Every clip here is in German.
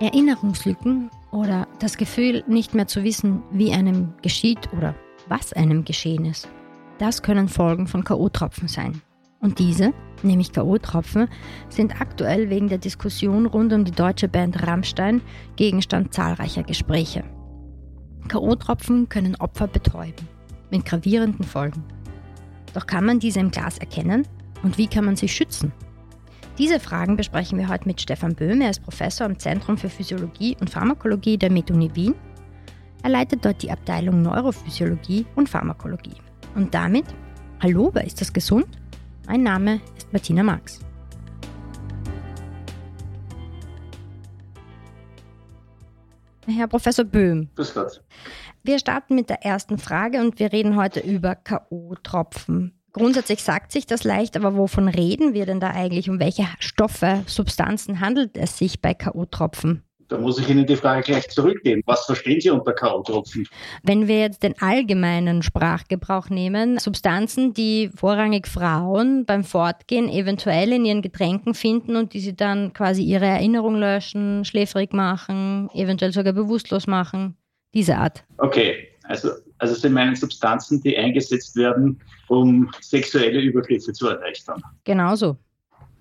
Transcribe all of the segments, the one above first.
Erinnerungslücken oder das Gefühl, nicht mehr zu wissen, wie einem geschieht oder was einem geschehen ist. Das können Folgen von KO-Tropfen sein. Und diese, nämlich KO-Tropfen, sind aktuell wegen der Diskussion rund um die deutsche Band Rammstein Gegenstand zahlreicher Gespräche. KO-Tropfen können Opfer betäuben, mit gravierenden Folgen. Doch kann man diese im Glas erkennen und wie kann man sie schützen? Diese Fragen besprechen wir heute mit Stefan Böhm. Er ist Professor am Zentrum für Physiologie und Pharmakologie der MedUni Wien. Er leitet dort die Abteilung Neurophysiologie und Pharmakologie. Und damit, hallo, wer ist das gesund? Mein Name ist Martina Marx. Herr Professor Böhm. Grüß Gott. Wir starten mit der ersten Frage und wir reden heute über K.O.-Tropfen. Grundsätzlich sagt sich das leicht, aber wovon reden wir denn da eigentlich? Um welche Stoffe, Substanzen handelt es sich bei K.O.-Tropfen? Da muss ich Ihnen die Frage gleich zurückgeben. Was verstehen Sie unter K.O.-Tropfen? Wenn wir jetzt den allgemeinen Sprachgebrauch nehmen, Substanzen, die vorrangig Frauen beim Fortgehen eventuell in ihren Getränken finden und die sie dann quasi ihre Erinnerung löschen, schläfrig machen, eventuell sogar bewusstlos machen, diese Art. Okay, also, also Sie meinen Substanzen, die eingesetzt werden, um sexuelle Übergriffe zu erleichtern. Genauso.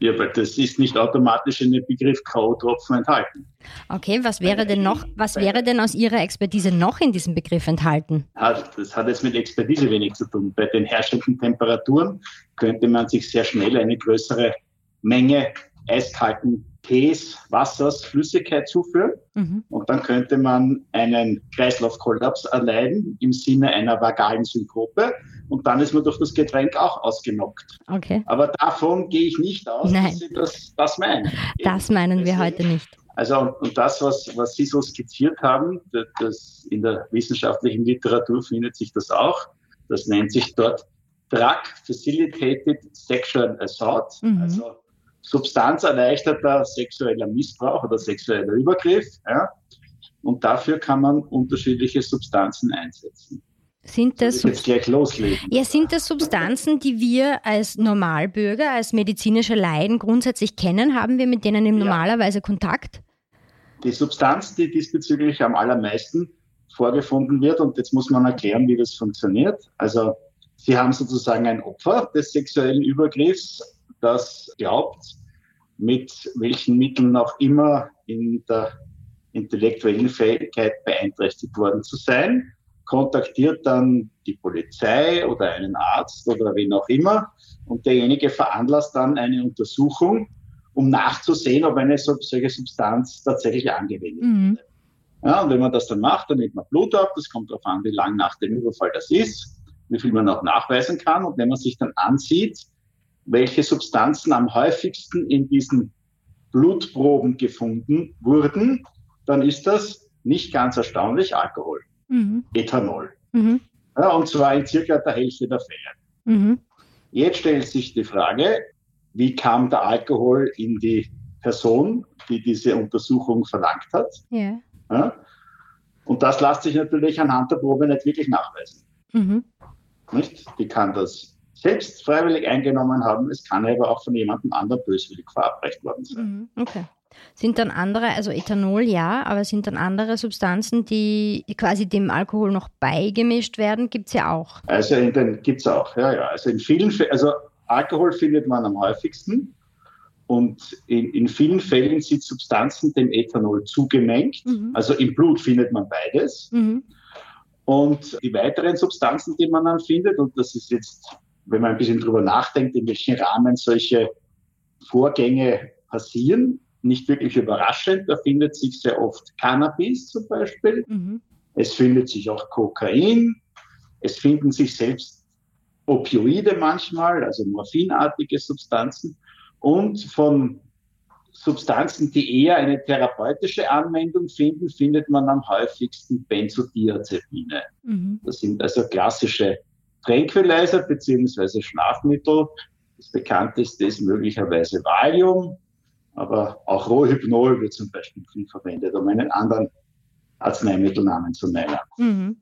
Ja, weil das ist nicht automatisch in dem Begriff K.O.-Tropfen enthalten. Okay, was wäre denn noch, was wäre denn aus Ihrer Expertise noch in diesem Begriff enthalten? Das hat jetzt mit Expertise wenig zu tun. Bei den herrschenden Temperaturen könnte man sich sehr schnell eine größere Menge eiskalten Tees, Wassers, Flüssigkeit zuführen. Mhm. Und dann könnte man einen Kreislaufkollaps erleiden im Sinne einer vagalen Synkope. Und dann ist man durch das Getränk auch ausgenockt. Okay. Aber davon gehe ich nicht aus, Nein. dass Sie das, das meinen. Das meinen wir heute nicht. Also und das, was, was Sie so skizziert haben, das in der wissenschaftlichen Literatur findet sich das auch. Das nennt sich dort Drug Facilitated Sexual Assault. Mhm. Also substanzerleichterter sexueller Missbrauch oder sexueller Übergriff. Ja? Und dafür kann man unterschiedliche Substanzen einsetzen. Sind das, jetzt gleich loslegen. Ja, sind das Substanzen, die wir als Normalbürger, als medizinische Laien grundsätzlich kennen? Haben wir mit denen im ja. normalerweise Kontakt? Die Substanz, die diesbezüglich am allermeisten vorgefunden wird, und jetzt muss man erklären, wie das funktioniert. Also, Sie haben sozusagen ein Opfer des sexuellen Übergriffs, das glaubt, mit welchen Mitteln auch immer in der intellektuellen Fähigkeit beeinträchtigt worden zu sein, kontaktiert dann die Polizei oder einen Arzt oder wen auch immer und derjenige veranlasst dann eine Untersuchung, um nachzusehen, ob eine solche Substanz tatsächlich angewendet mhm. wird. Ja, und wenn man das dann macht, dann nimmt man Blut ab, das kommt darauf an, wie lang nach dem Überfall das ist, wie viel man auch nachweisen kann. Und wenn man sich dann ansieht, welche Substanzen am häufigsten in diesen Blutproben gefunden wurden, dann ist das nicht ganz erstaunlich Alkohol, mhm. Ethanol. Mhm. Ja, und zwar in circa der Hälfte der Fälle. Mhm. Jetzt stellt sich die Frage, wie kam der Alkohol in die Person, die diese Untersuchung verlangt hat? Yeah. Ja, und das lässt sich natürlich anhand der Probe nicht wirklich nachweisen. Mhm. Nicht? Die kann das selbst freiwillig eingenommen haben. Es kann aber auch von jemandem anderen böswillig verabreicht worden sein. Mhm, okay. Sind dann andere, also Ethanol ja, aber sind dann andere Substanzen, die quasi dem Alkohol noch beigemischt werden, gibt es ja auch? Also in den gibt es auch, ja, ja. Also in vielen Fällen, also Alkohol findet man am häufigsten. Und in, in vielen Fällen sind Substanzen dem Ethanol zugemengt. Mhm. Also im Blut findet man beides. Mhm. Und die weiteren Substanzen, die man dann findet, und das ist jetzt wenn man ein bisschen drüber nachdenkt, in welchen Rahmen solche Vorgänge passieren, nicht wirklich überraschend. Da findet sich sehr oft Cannabis zum Beispiel. Mhm. Es findet sich auch Kokain. Es finden sich selbst Opioide manchmal, also morphinartige Substanzen. Und von Substanzen, die eher eine therapeutische Anwendung finden, findet man am häufigsten Benzodiazepine. Mhm. Das sind also klassische Tranquilizer bzw. Schlafmittel. Das bekannteste ist möglicherweise Valium, aber auch Rohypnol wird zum Beispiel viel verwendet, um einen anderen Arzneimittelnamen zu nennen. Mhm.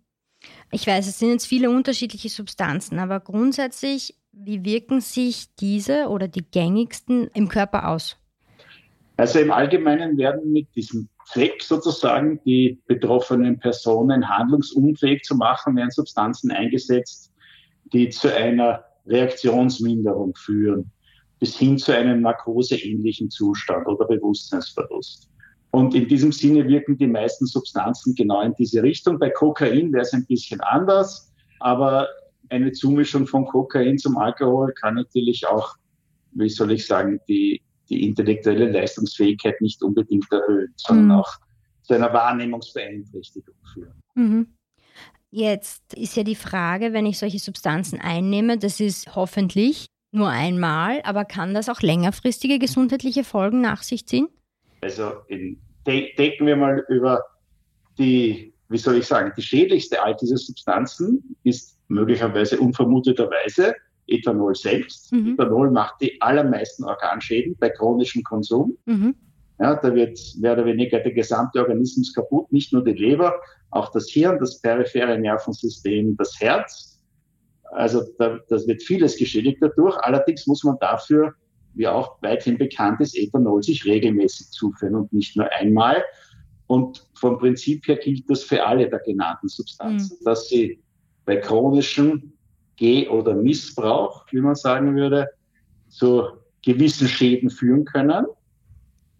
Ich weiß, es sind jetzt viele unterschiedliche Substanzen, aber grundsätzlich, wie wirken sich diese oder die gängigsten im Körper aus? Also im Allgemeinen werden mit diesem Zweck sozusagen, die betroffenen Personen handlungsunfähig zu machen, werden Substanzen eingesetzt, die zu einer Reaktionsminderung führen, bis hin zu einem narkoseähnlichen Zustand oder Bewusstseinsverlust. Und in diesem Sinne wirken die meisten Substanzen genau in diese Richtung. Bei Kokain wäre es ein bisschen anders, aber eine Zumischung von Kokain zum Alkohol kann natürlich auch, wie soll ich sagen, die, die intellektuelle Leistungsfähigkeit nicht unbedingt erhöhen, sondern mhm. auch zu einer Wahrnehmungsbeeinträchtigung führen. Mhm. Jetzt ist ja die Frage, wenn ich solche Substanzen einnehme, das ist hoffentlich nur einmal, aber kann das auch längerfristige gesundheitliche Folgen nach sich ziehen? Also in, de denken wir mal über die, wie soll ich sagen, die schädlichste all dieser Substanzen ist möglicherweise unvermuteterweise Ethanol selbst. Mhm. Ethanol macht die allermeisten Organschäden bei chronischem Konsum. Mhm. Ja, da wird mehr oder weniger der gesamte Organismus kaputt, nicht nur die Leber, auch das Hirn, das periphere Nervensystem, das Herz. Also da, das wird vieles geschädigt dadurch. Allerdings muss man dafür, wie auch weithin bekannt ist, Ethanol sich regelmäßig zuführen und nicht nur einmal. Und vom Prinzip her gilt das für alle der genannten Substanzen, mhm. dass sie bei chronischem Geh- oder Missbrauch, wie man sagen würde, zu gewissen Schäden führen können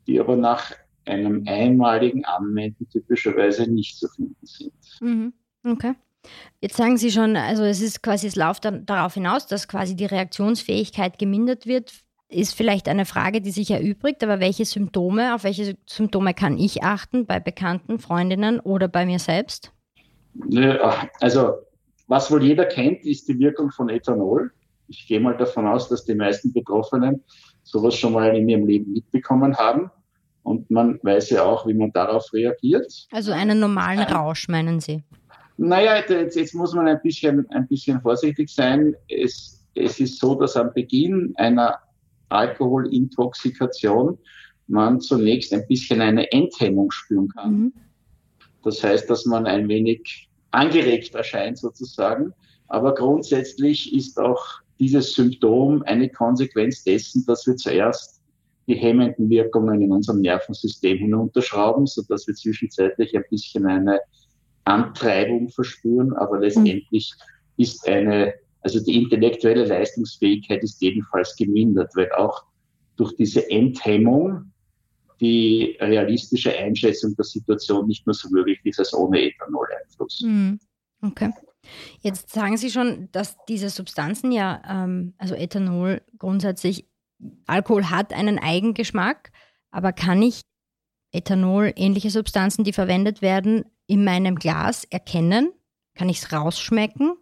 die aber nach einem einmaligen Anwenden typischerweise nicht zu finden sind. Mhm. Okay. Jetzt sagen Sie schon, also es ist quasi, es läuft dann darauf hinaus, dass quasi die Reaktionsfähigkeit gemindert wird. Ist vielleicht eine Frage, die sich erübrigt, aber welche Symptome, auf welche Symptome kann ich achten bei Bekannten, Freundinnen oder bei mir selbst? Also, was wohl jeder kennt, ist die Wirkung von Ethanol. Ich gehe mal davon aus, dass die meisten Betroffenen sowas schon mal in ihrem Leben mitbekommen haben. Und man weiß ja auch, wie man darauf reagiert. Also einen normalen Rausch, meinen Sie? Naja, jetzt, jetzt muss man ein bisschen, ein bisschen vorsichtig sein. Es, es ist so, dass am Beginn einer Alkoholintoxikation man zunächst ein bisschen eine Enthemmung spüren kann. Mhm. Das heißt, dass man ein wenig angeregt erscheint sozusagen. Aber grundsätzlich ist auch dieses Symptom eine Konsequenz dessen, dass wir zuerst die hemmenden Wirkungen in unserem Nervensystem hinunterschrauben, sodass wir zwischenzeitlich ein bisschen eine Antreibung verspüren, aber letztendlich mhm. ist eine, also die intellektuelle Leistungsfähigkeit ist jedenfalls gemindert, weil auch durch diese Enthemmung die realistische Einschätzung der Situation nicht mehr so möglich ist als ohne Ethanol-Einfluss. Mhm. Okay. Jetzt sagen Sie schon, dass diese Substanzen ja, ähm, also Ethanol grundsätzlich Alkohol hat einen Eigengeschmack, aber kann ich Ethanol, ähnliche Substanzen, die verwendet werden, in meinem Glas erkennen? Kann ich es rausschmecken?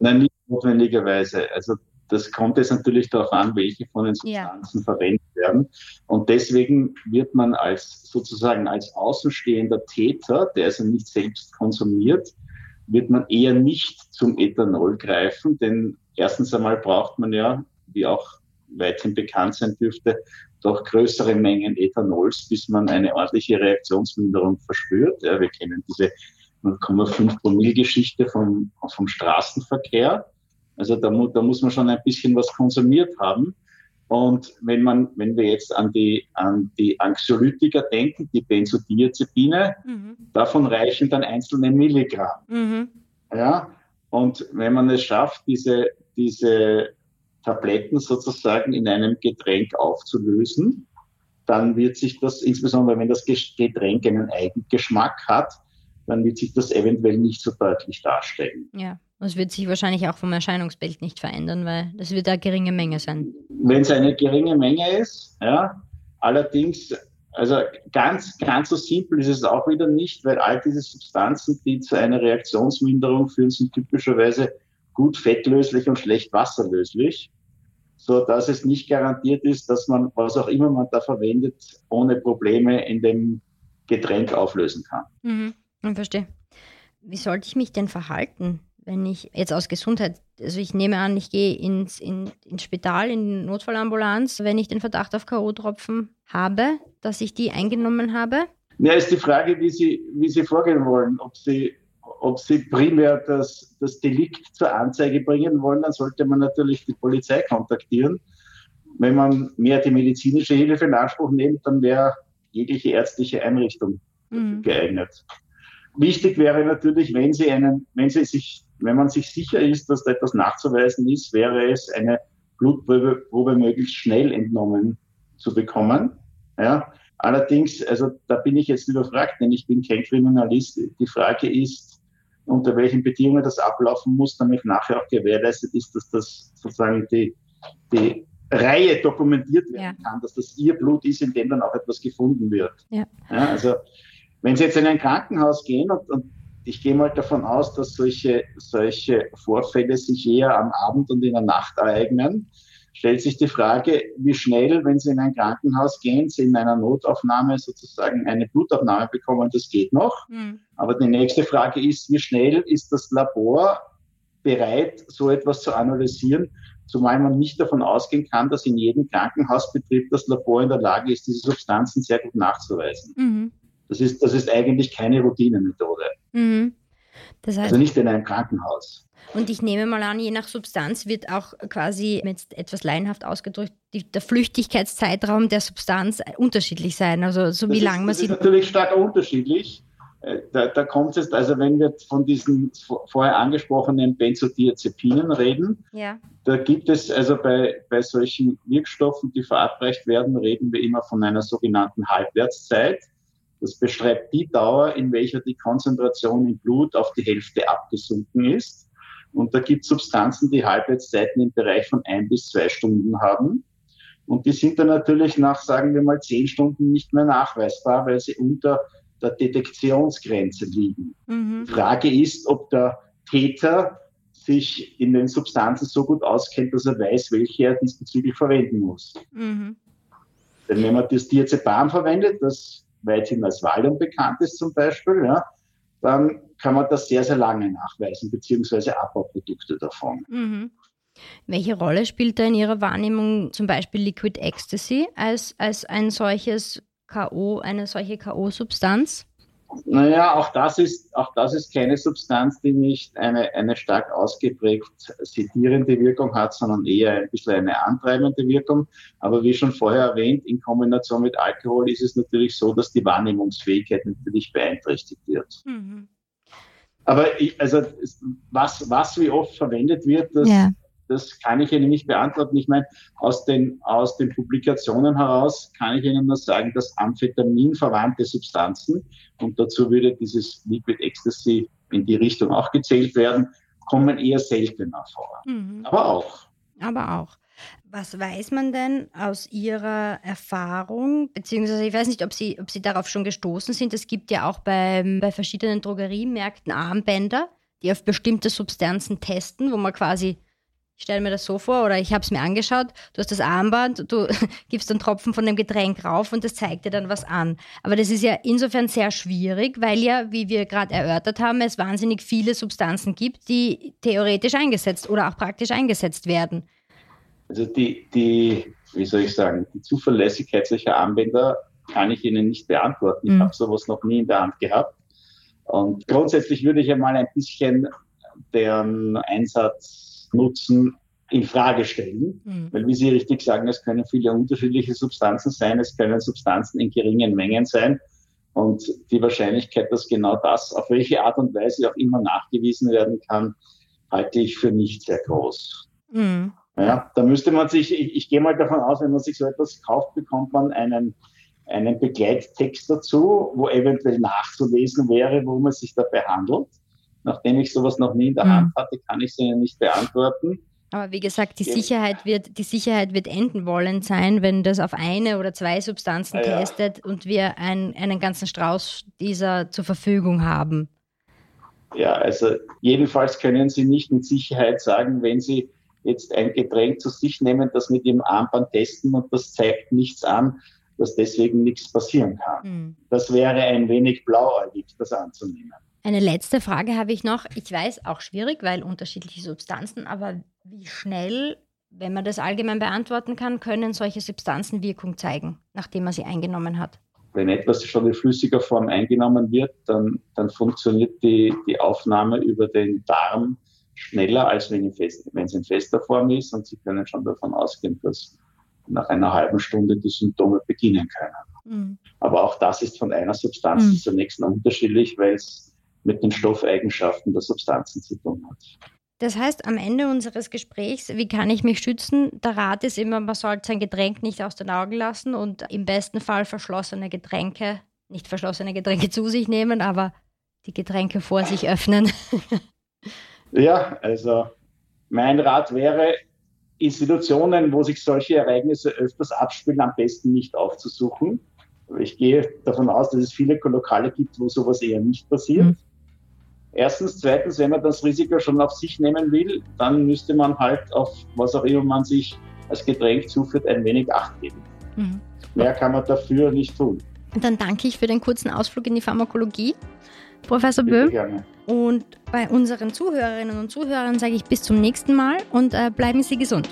Nein, nicht notwendigerweise. Also das kommt jetzt natürlich darauf an, welche von den Substanzen ja. verwendet werden. Und deswegen wird man als sozusagen als außenstehender Täter, der also nicht selbst konsumiert, wird man eher nicht zum Ethanol greifen, denn erstens einmal braucht man ja, wie auch weithin bekannt sein dürfte, doch größere Mengen Ethanols, bis man eine ordentliche Reaktionsminderung verspürt. Ja, wir kennen diese 0,5 Promille-Geschichte vom, vom Straßenverkehr. Also da, mu da muss man schon ein bisschen was konsumiert haben. Und wenn man, wenn wir jetzt an die, an die Anxiolytika denken, die Benzodiazepine, mhm. davon reichen dann einzelne Milligramm. Mhm. Ja, und wenn man es schafft, diese, diese Tabletten sozusagen in einem Getränk aufzulösen, dann wird sich das, insbesondere wenn das Getränk einen Eigengeschmack hat, dann wird sich das eventuell nicht so deutlich darstellen. Ja, das wird sich wahrscheinlich auch vom Erscheinungsbild nicht verändern, weil das wird eine geringe Menge sein. Wenn es eine geringe Menge ist, ja, allerdings, also ganz, ganz so simpel ist es auch wieder nicht, weil all diese Substanzen, die zu einer Reaktionsminderung führen, sind typischerweise gut fettlöslich und schlecht wasserlöslich so dass es nicht garantiert ist, dass man, was auch immer man da verwendet, ohne Probleme in dem Getränk auflösen kann. Mhm, ich verstehe. Wie sollte ich mich denn verhalten, wenn ich jetzt aus Gesundheit, also ich nehme an, ich gehe ins, in, ins Spital, in die Notfallambulanz, wenn ich den Verdacht auf K.O.-Tropfen habe, dass ich die eingenommen habe? Ja, ist die Frage, wie Sie, wie Sie vorgehen wollen. Ob Sie ob sie primär das, das Delikt zur Anzeige bringen wollen, dann sollte man natürlich die Polizei kontaktieren. Wenn man mehr die medizinische Hilfe in Anspruch nimmt, dann wäre jegliche ärztliche Einrichtung mhm. geeignet. Wichtig wäre natürlich, wenn Sie einen, wenn Sie sich, wenn man sich sicher ist, dass da etwas nachzuweisen ist, wäre es eine Blutprobe Probe möglichst schnell entnommen zu bekommen. Ja, allerdings, also da bin ich jetzt überfragt, denn ich bin kein Kriminalist. Die Frage ist, unter welchen Bedingungen das ablaufen muss, damit nachher auch gewährleistet ist, dass das sozusagen die, die Reihe dokumentiert werden ja. kann, dass das ihr Blut ist, in dem dann auch etwas gefunden wird. Ja. ja also wenn Sie jetzt in ein Krankenhaus gehen und, und ich gehe mal davon aus, dass solche, solche Vorfälle sich eher am Abend und in der Nacht ereignen, stellt sich die Frage, wie schnell, wenn Sie in ein Krankenhaus gehen, Sie in einer Notaufnahme sozusagen eine Blutaufnahme bekommen, das geht noch. Mhm. Aber die nächste Frage ist, wie schnell ist das Labor bereit, so etwas zu analysieren, zumal man nicht davon ausgehen kann, dass in jedem Krankenhausbetrieb das Labor in der Lage ist, diese Substanzen sehr gut nachzuweisen. Mhm. Das, ist, das ist eigentlich keine Routinemethode. Mhm. Das heißt, also nicht in einem Krankenhaus. Und ich nehme mal an, je nach Substanz wird auch quasi, jetzt etwas laienhaft ausgedrückt, die, der Flüchtigkeitszeitraum der Substanz unterschiedlich sein. Also so wie lange man sie. Das ist natürlich stark unterschiedlich. Äh, da, da kommt es, also wenn wir von diesen vorher angesprochenen Benzodiazepinen reden, ja. da gibt es also bei, bei solchen Wirkstoffen, die verabreicht werden, reden wir immer von einer sogenannten Halbwertszeit. Das beschreibt die Dauer, in welcher die Konzentration im Blut auf die Hälfte abgesunken ist. Und da gibt es Substanzen, die Halbwertszeiten im Bereich von ein bis zwei Stunden haben. Und die sind dann natürlich nach, sagen wir mal, zehn Stunden nicht mehr nachweisbar, weil sie unter der Detektionsgrenze liegen. Mhm. Die Frage ist, ob der Täter sich in den Substanzen so gut auskennt, dass er weiß, welche er diesbezüglich verwenden muss. Mhm. Denn wenn man das Diazepam verwendet, das weithin als Valium bekannt ist zum Beispiel, ja, dann kann man das sehr, sehr lange nachweisen, beziehungsweise Abbauprodukte davon. Mhm. Welche Rolle spielt da in Ihrer Wahrnehmung zum Beispiel Liquid Ecstasy als, als ein solches K.O., eine solche K.O.-Substanz? Naja, auch das ist, auch das ist keine Substanz, die nicht eine, eine stark ausgeprägt sedierende Wirkung hat, sondern eher ein bisschen eine antreibende Wirkung. Aber wie schon vorher erwähnt, in Kombination mit Alkohol ist es natürlich so, dass die Wahrnehmungsfähigkeit natürlich beeinträchtigt wird. Mhm. Aber ich, also was, was wie oft verwendet wird, das, ja das kann ich Ihnen nicht beantworten. Ich meine, aus den, aus den Publikationen heraus kann ich Ihnen nur sagen, dass Amphetamin verwandte Substanzen, und dazu würde dieses Liquid Ecstasy in die Richtung auch gezählt werden, kommen eher seltener vor. Mhm. Aber auch. Aber auch. Was weiß man denn aus Ihrer Erfahrung, beziehungsweise ich weiß nicht, ob Sie, ob Sie darauf schon gestoßen sind. Es gibt ja auch bei, bei verschiedenen Drogeriemärkten Armbänder, die auf bestimmte Substanzen testen, wo man quasi ich stelle mir das so vor oder ich habe es mir angeschaut, du hast das Armband, du gibst einen Tropfen von dem Getränk rauf und das zeigt dir dann was an. Aber das ist ja insofern sehr schwierig, weil ja, wie wir gerade erörtert haben, es wahnsinnig viele Substanzen gibt, die theoretisch eingesetzt oder auch praktisch eingesetzt werden. Also die, die wie soll ich sagen, die Zuverlässigkeit solcher Armbänder kann ich Ihnen nicht beantworten. Ich mhm. habe sowas noch nie in der Hand gehabt. Und grundsätzlich würde ich einmal ein bisschen deren Einsatz Nutzen in Frage stellen. Mhm. Weil, wie Sie richtig sagen, es können viele unterschiedliche Substanzen sein, es können Substanzen in geringen Mengen sein. Und die Wahrscheinlichkeit, dass genau das auf welche Art und Weise auch immer nachgewiesen werden kann, halte ich für nicht sehr groß. Mhm. Ja, da müsste man sich, ich, ich gehe mal davon aus, wenn man sich so etwas kauft, bekommt man einen, einen Begleittext dazu, wo eventuell nachzulesen wäre, worum es sich dabei handelt. Nachdem ich sowas noch nie in der mhm. Hand hatte, kann ich es Ihnen nicht beantworten. Aber wie gesagt, die Sicherheit wird, die Sicherheit wird enden wollen sein, wenn das auf eine oder zwei Substanzen ja, testet und wir ein, einen ganzen Strauß dieser zur Verfügung haben. Ja, also jedenfalls können Sie nicht mit Sicherheit sagen, wenn Sie jetzt ein Getränk zu sich nehmen, das mit Ihrem Armband testen und das zeigt nichts an, dass deswegen nichts passieren kann. Mhm. Das wäre ein wenig blauäugig, das anzunehmen. Eine letzte Frage habe ich noch. Ich weiß, auch schwierig, weil unterschiedliche Substanzen, aber wie schnell, wenn man das allgemein beantworten kann, können solche Substanzen Wirkung zeigen, nachdem man sie eingenommen hat? Wenn etwas schon in flüssiger Form eingenommen wird, dann, dann funktioniert die, die Aufnahme über den Darm schneller, als wenn, fest, wenn es in fester Form ist. Und Sie können schon davon ausgehen, dass nach einer halben Stunde die Symptome beginnen können. Mhm. Aber auch das ist von einer Substanz mhm. zur nächsten unterschiedlich, weil es mit den Stoffeigenschaften der Substanzen zu tun hat. Das heißt, am Ende unseres Gesprächs, wie kann ich mich schützen? Der Rat ist immer, man sollte sein Getränk nicht aus den Augen lassen und im besten Fall verschlossene Getränke, nicht verschlossene Getränke zu sich nehmen, aber die Getränke vor sich öffnen. ja, also mein Rat wäre, Institutionen, wo sich solche Ereignisse öfters abspielen, am besten nicht aufzusuchen. Ich gehe davon aus, dass es viele Lokale gibt, wo sowas eher nicht passiert. Mhm. Erstens, zweitens, wenn man das Risiko schon auf sich nehmen will, dann müsste man halt auf was auch immer man sich als Getränk zuführt, ein wenig Acht geben. Mhm. Mehr kann man dafür nicht tun. Dann danke ich für den kurzen Ausflug in die Pharmakologie, Professor Böhm. Und bei unseren Zuhörerinnen und Zuhörern sage ich bis zum nächsten Mal und äh, bleiben Sie gesund.